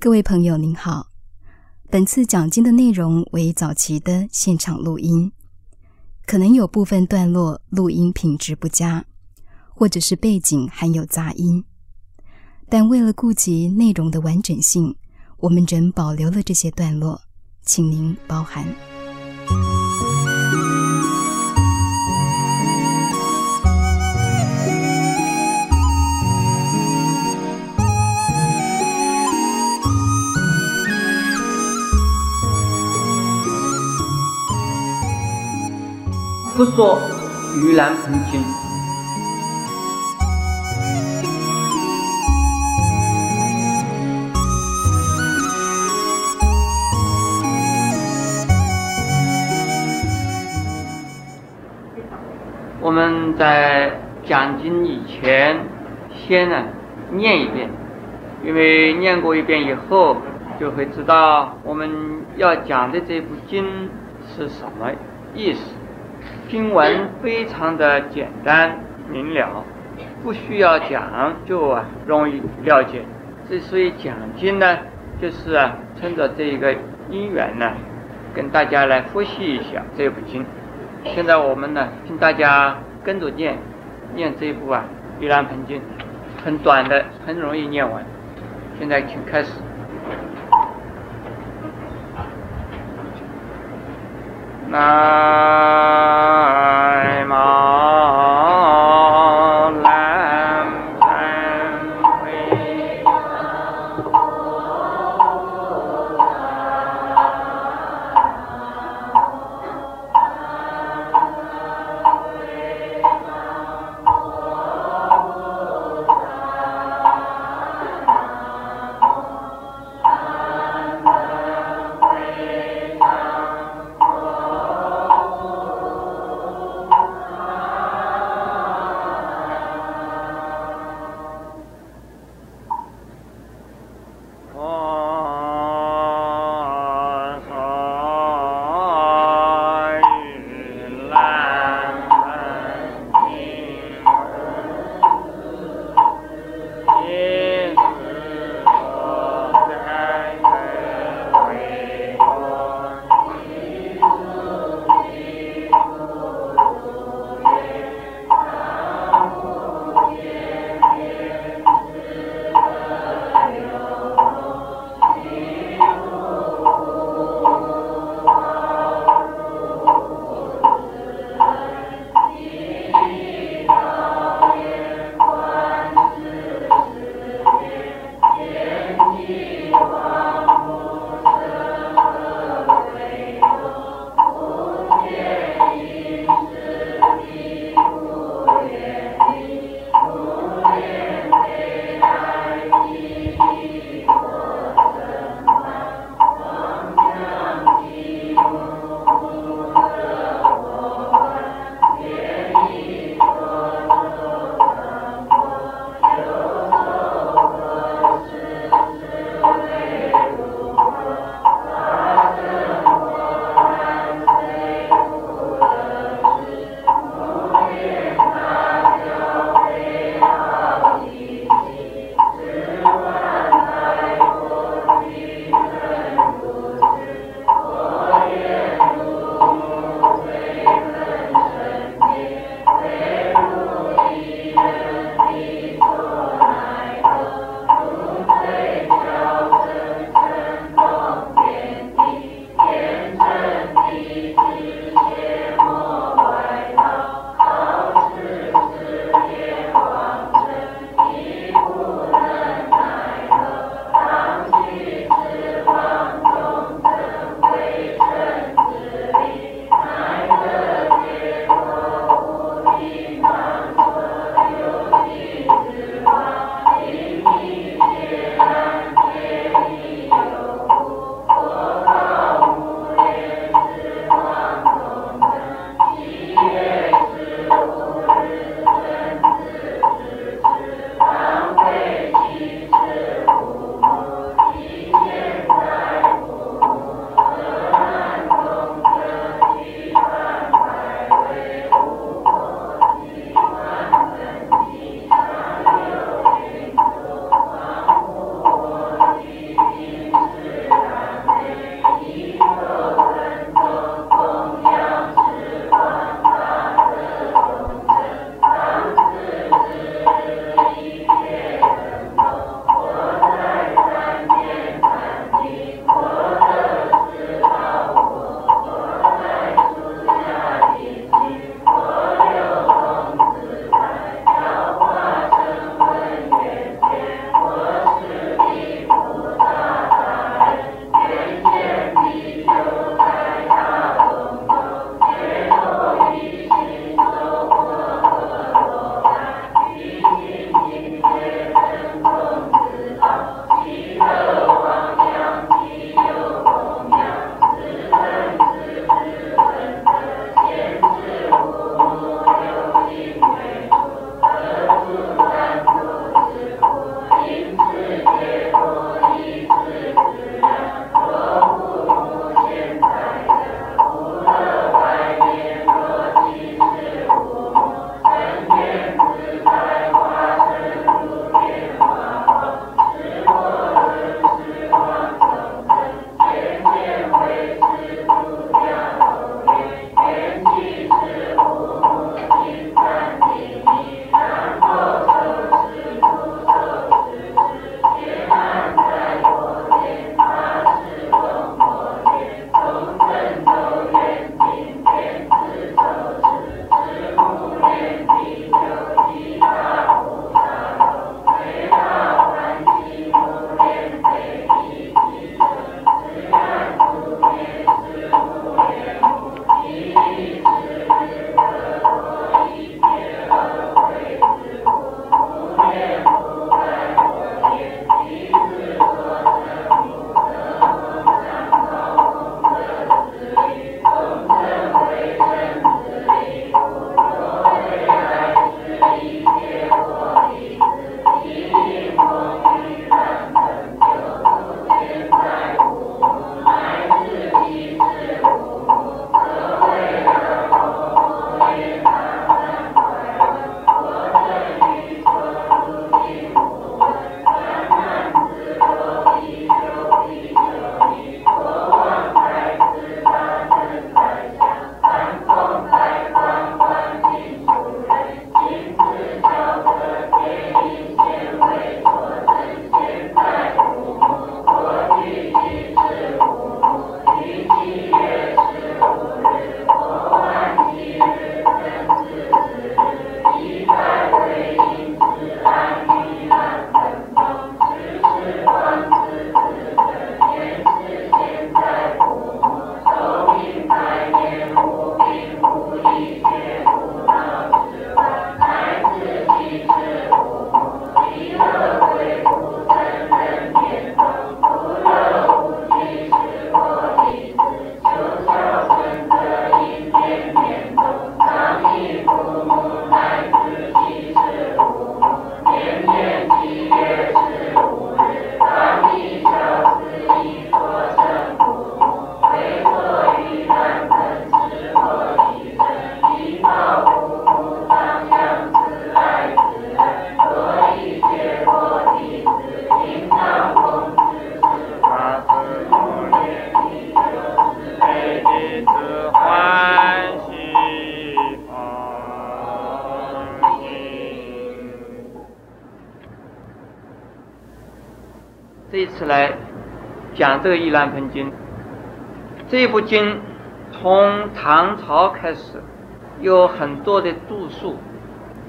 各位朋友您好，本次讲经的内容为早期的现场录音，可能有部分段落录音品质不佳，或者是背景含有杂音，但为了顾及内容的完整性，我们仍保留了这些段落，请您包涵。不说盂兰盆经。我们在讲经以前，先呢念一遍，因为念过一遍以后，就会知道我们要讲的这部经是什么意思。经文非常的简单明了，不需要讲就啊容易了解。之所以讲经呢，就是啊趁着这一个因缘呢，跟大家来复习一下这部经。现在我们呢，请大家跟着念，念这一部啊《盂兰盆经》，很短的，很容易念完。现在请开始。南这次来讲这个《易兰盆经》。这部经从唐朝开始，有很多的著述，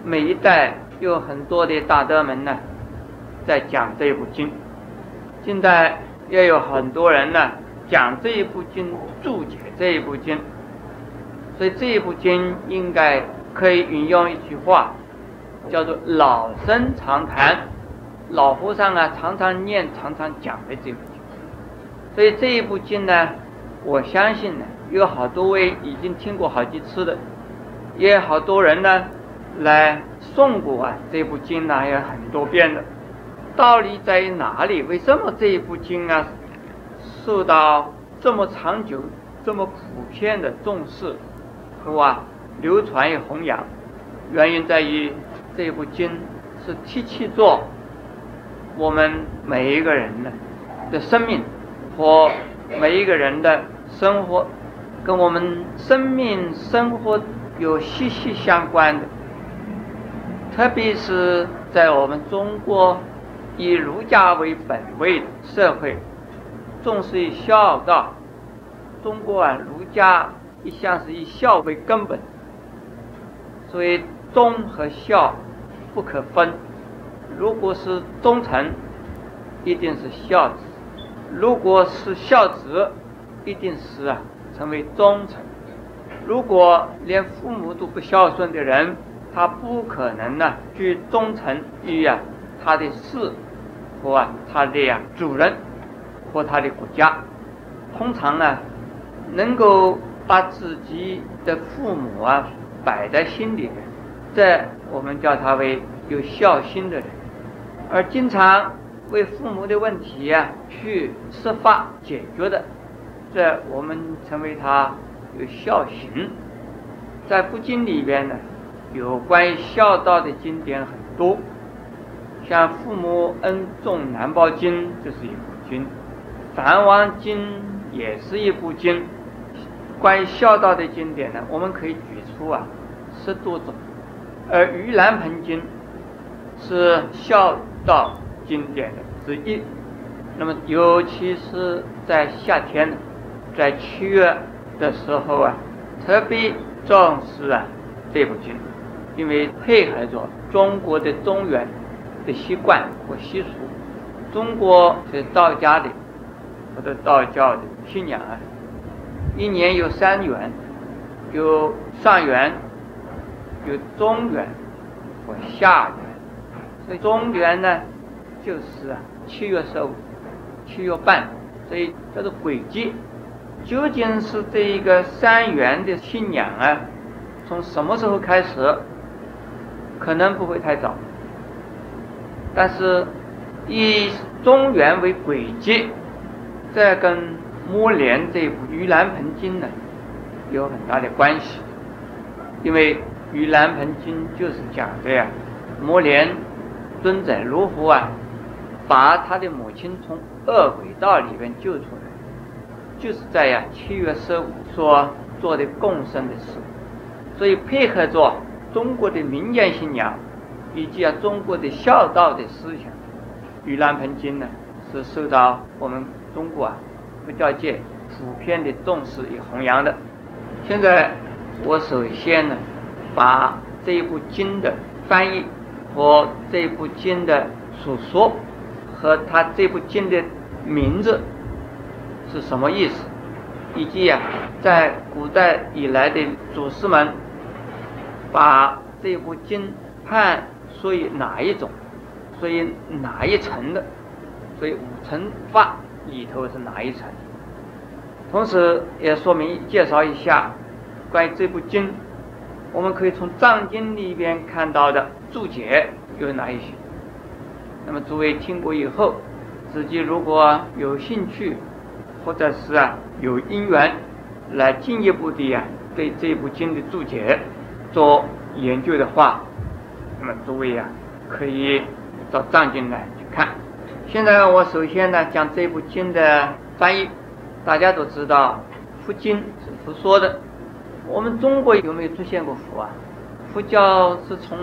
每一代有很多的大德们呢，在讲这一部经。近代也有很多人呢讲这一部经，注解这一部经。所以这一部经应该可以引用一句话，叫做“老生常谈”，老和尚啊常常念、常常讲的这部经。所以这一部经呢，我相信呢，有好多位已经听过好几次的，也有好多人呢来诵过啊这部经呢，有很多遍的。道理在于哪里？为什么这一部经啊受到这么长久、这么普遍的重视？和啊，流传与弘扬，原因在于这部经是提起着我们每一个人的的生命和每一个人的生活，跟我们生命生活有息息相关的。特别是在我们中国以儒家为本位的社会，重视于孝道，中国啊，儒家。一向是以孝为根本，所以忠和孝不可分。如果是忠臣，一定是孝子；如果是孝子，一定是啊成为忠臣。如果连父母都不孝顺的人，他不可能呢去忠诚于啊他的事和啊他的呀主人和他的国家。通常呢能够。把自己的父母啊摆在心里的，这我们叫他为有孝心的人；而经常为父母的问题啊去设法解决的，这我们称为他有孝行。在佛经里边呢，有关于孝道的经典很多，像《父母恩重难报经》就是一部经，《梵王经》也是一部经。关于孝道的经典呢，我们可以举出啊十多种，而《盂兰盆经》是孝到经典的之一。那么，尤其是在夏天，在七月的时候啊，特别重视啊这部经，因为配合着中国的中原的习惯和习俗，中国是道家的或者道教的信仰啊。一年有三元，有上元，有中元和下元。所以中元呢，就是啊七月十五、七月半，所以叫做鬼节。究竟是这一个三元的信仰啊，从什么时候开始？可能不会太早，但是以中元为鬼节，这跟。摩连这部《盂兰盆经》呢，有很大的关系，因为《盂兰盆经》就是讲的呀，摩连尊者如何啊，把他的母亲从恶鬼道里面救出来，就是在呀七月十五所做的共生的事，所以配合着中国的民间信仰以及啊中国的孝道的思想，《盂兰盆经》呢是受到我们中国啊。佛教界普遍的重视与弘扬的。现在我首先呢，把这一部经的翻译和这部经的所说，和他这部经的名字是什么意思，以及啊，在古代以来的祖师们把这部经判属于哪一种，属于哪一层的，所以五层法。里头是哪一层？同时也说明介绍一下关于这部经，我们可以从藏经里边看到的注解有哪一些。那么诸位听过以后，自己如果有兴趣，或者是啊有因缘来进一步的呀对这部经的注解做研究的话，那么诸位呀可以到藏经来去看。现在我首先呢讲这部经的翻译。大家都知道，佛经是佛说的。我们中国有没有出现过佛啊？佛教是从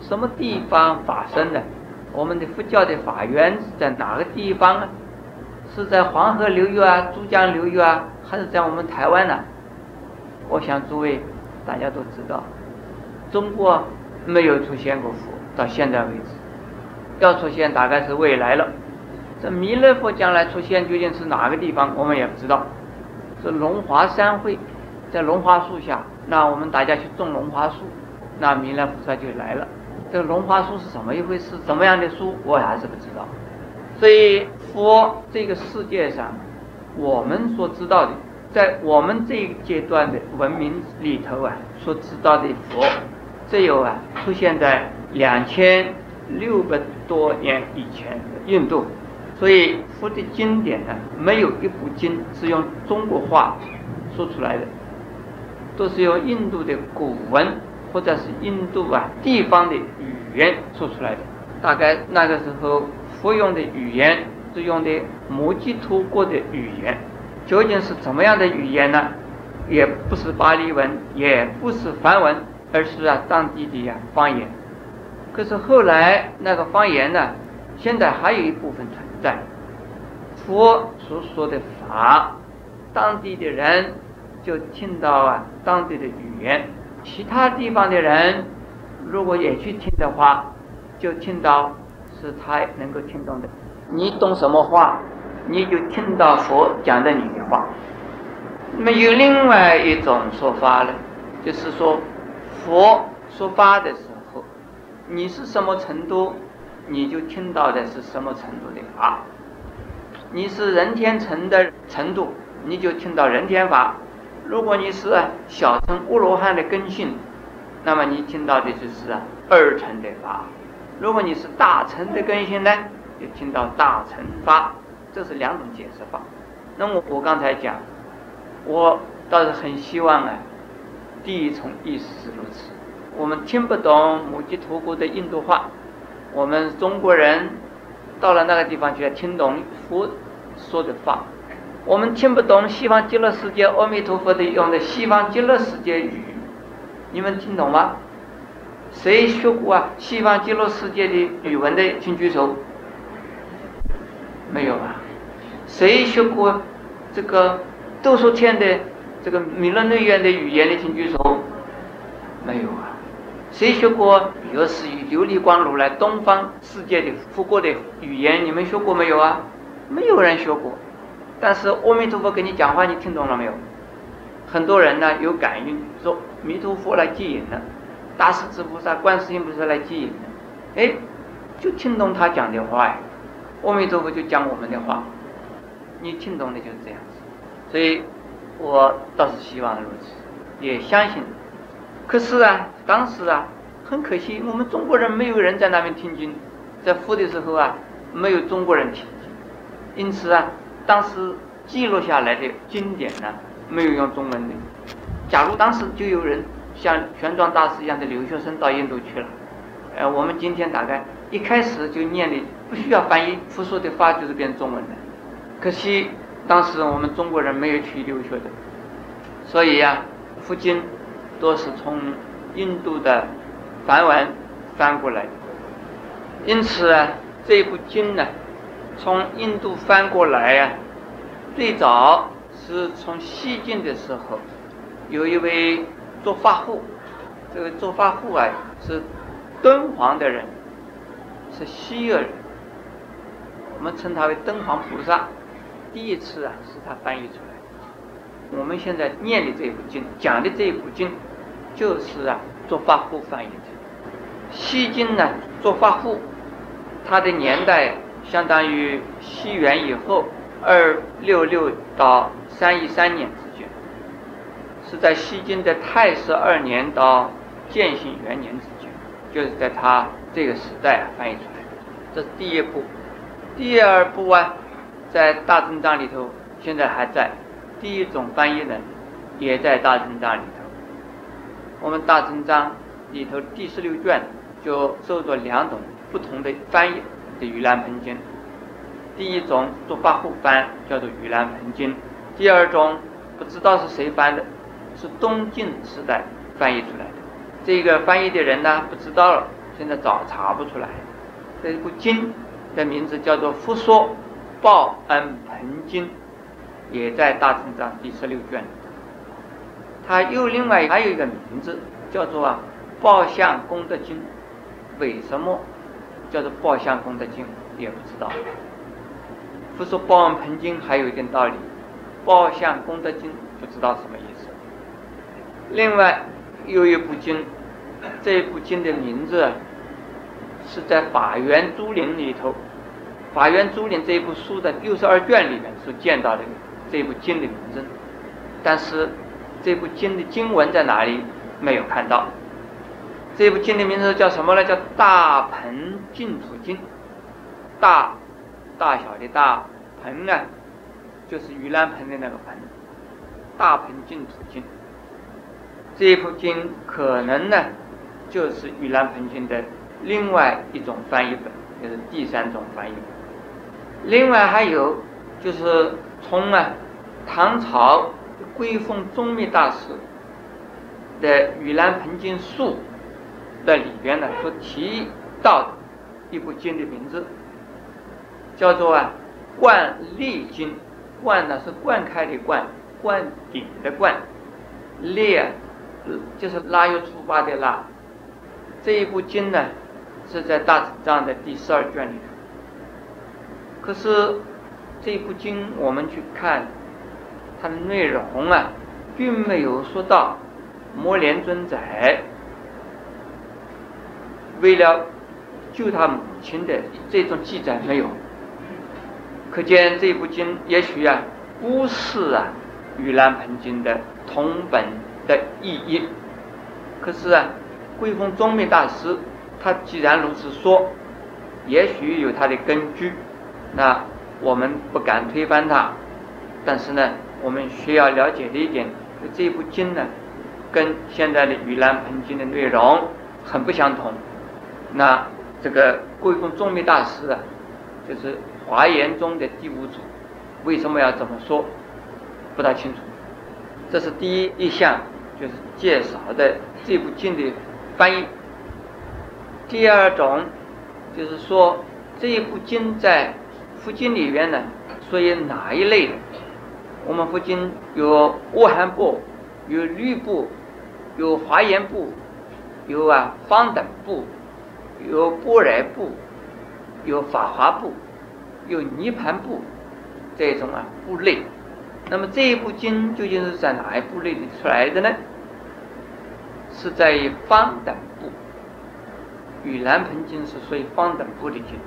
什么地方发生的？我们的佛教的法源是在哪个地方呢？是在黄河流域啊、珠江流域啊，还是在我们台湾呢？我想诸位大家都知道，中国没有出现过佛，到现在为止，要出现大概是未来了。这弥勒佛将来出现究竟是哪个地方，我们也不知道。是龙华山会，在龙华树下，那我们大家去种龙华树，那弥勒菩萨就来了。这个龙华书是怎么一回事？怎么样的书，我还是不知道。所以佛这个世界上，我们所知道的，在我们这一阶段的文明里头啊，所知道的佛，只有啊出现在两千六百多年以前的印度。所以佛的经典呢，没有一部经是用中国话说出来的，都是用印度的古文或者是印度啊地方的语言说出来的。大概那个时候佛用的语言是用的摩羯陀国的语言，究竟是怎么样的语言呢？也不是巴利文，也不是梵文，而是啊当地的呀方言。可是后来那个方言呢，现在还有一部分存。在佛所说的法，当地的人就听到啊当地的语言，其他地方的人如果也去听的话，就听到是他能够听懂的。你懂什么话，你就听到佛讲的你的话。那么有另外一种说法呢，就是说佛说法的时候，你是什么程度？你就听到的是什么程度的法？你是人天成的程度，你就听到人天法；如果你是小乘阿罗汉的根性，那么你听到的就是二乘的法；如果你是大乘的根性呢，就听到大乘法。这是两种解释法。那么我刚才讲，我倒是很希望啊，第一重意思是如此。我们听不懂母鸡陀国的印度话。我们中国人到了那个地方去，听懂佛说的话。我们听不懂西方极乐世界阿弥陀佛的用的西方极乐世界语，你们听懂吗？谁学过啊？西方极乐世界的语文的，请举手。没有啊？谁学过这个度数天的这个弥勒内院的语言的，请举手。没有啊？谁学过药师与琉璃光如来东方世界的佛国的语言？你们学过没有啊？没有人学过。但是阿弥陀佛跟你讲话，你听懂了没有？很多人呢有感应，说弥陀佛来接引了，大势至菩萨、观世音菩萨来接引了，哎，就听懂他讲的话呀。阿弥陀佛就讲我们的话，你听懂的就是这样子。所以我倒是希望如此，也相信。可是啊，当时啊，很可惜，我们中国人没有人在那边听经，在佛的时候啊，没有中国人听经，因此啊，当时记录下来的经典呢，没有用中文的。假如当时就有人像玄奘大师一样的留学生到印度去了，呃，我们今天大概一开始就念的不需要翻译，佛说的话就是变中文的。可惜当时我们中国人没有去留学的，所以呀，佛经。都是从印度的梵文翻过来的，因此啊，这部经呢，从印度翻过来啊，最早是从西晋的时候，有一位做法户，这个做法户啊是敦煌的人，是西域人，我们称他为敦煌菩萨，第一次啊是他翻译出来，我们现在念的这部经，讲的这一部经。就是啊，做法户翻译的。西晋呢，做法户，他的年代相当于西元以后二六六到三一三年之间，是在西晋的太始二年到建兴元年之间，就是在他这个时代翻译出来的。这是第一部，第二部啊，在大正藏里头现在还在，第一种翻译人也在大正藏里头。我们大正章里头第十六卷就收着两种不同的翻译《盂兰盆经》，第一种做八护翻叫做《盂兰盆经》，第二种不知道是谁翻的，是东晋时代翻译出来的。这个翻译的人呢不知道了，现在找查不出来。这一部经的名字叫做《佛说》，报恩盆经》，也在大乘藏第十六卷。它又另外还有一个名字，叫做啊《报相功德经》。为什么叫做《报相功德经》？也不知道。不说《报恩盆经》还有一点道理，《报相功德经》不知道什么意思。另外有一部经，这部经的名字是在《法源珠林》里头，《法源珠林》这部书的六十二卷里面所见到的这部经的名字，但是这部经的经文在哪里没有看到？这部经的名字叫什么呢？叫《大盆净土经》。大，大小的大盆呢，就是盂兰盆的那个盆。大盆净土经。这一部经可能呢，就是盂兰盆经的另外一种翻译本，就是第三种翻译。另外还有就是从啊唐朝归奉宗密大师的《盂兰盆经述》在里边呢所提到的一部经的名字，叫做啊《灌立经》。灌呢是灌开的灌，灌顶的灌，立啊。就是腊月出发的腊，这一部经呢是在大乘藏的第十二卷里头。可是这一部经我们去看它的内容啊，并没有说到摩连尊者为了救他母亲的这种记载没有。可见这部经也许啊不是啊《盂兰盆经》的同本。的意义，可是啊，贵峰宗密大师他既然如此说，也许有他的根据，那我们不敢推翻他，但是呢，我们需要了解的一点，这部经呢，跟现在的《盂兰盆经》的内容很不相同。那这个贵峰宗密大师啊，就是华严中的第五祖，为什么要这么说？不大清楚。这是第一一项。就是介绍的这部经的翻译。第二种就是说这一部经在佛经里面呢，属于哪一类的？我们佛经有阿含部、有律部、有华严部、有啊方等部、有波莱布、有法华布、有涅盘布这种啊布类。那么这一部经究竟是在哪一部类里出来的呢？是在于方等部，《与兰盆经》是属于方等部的经。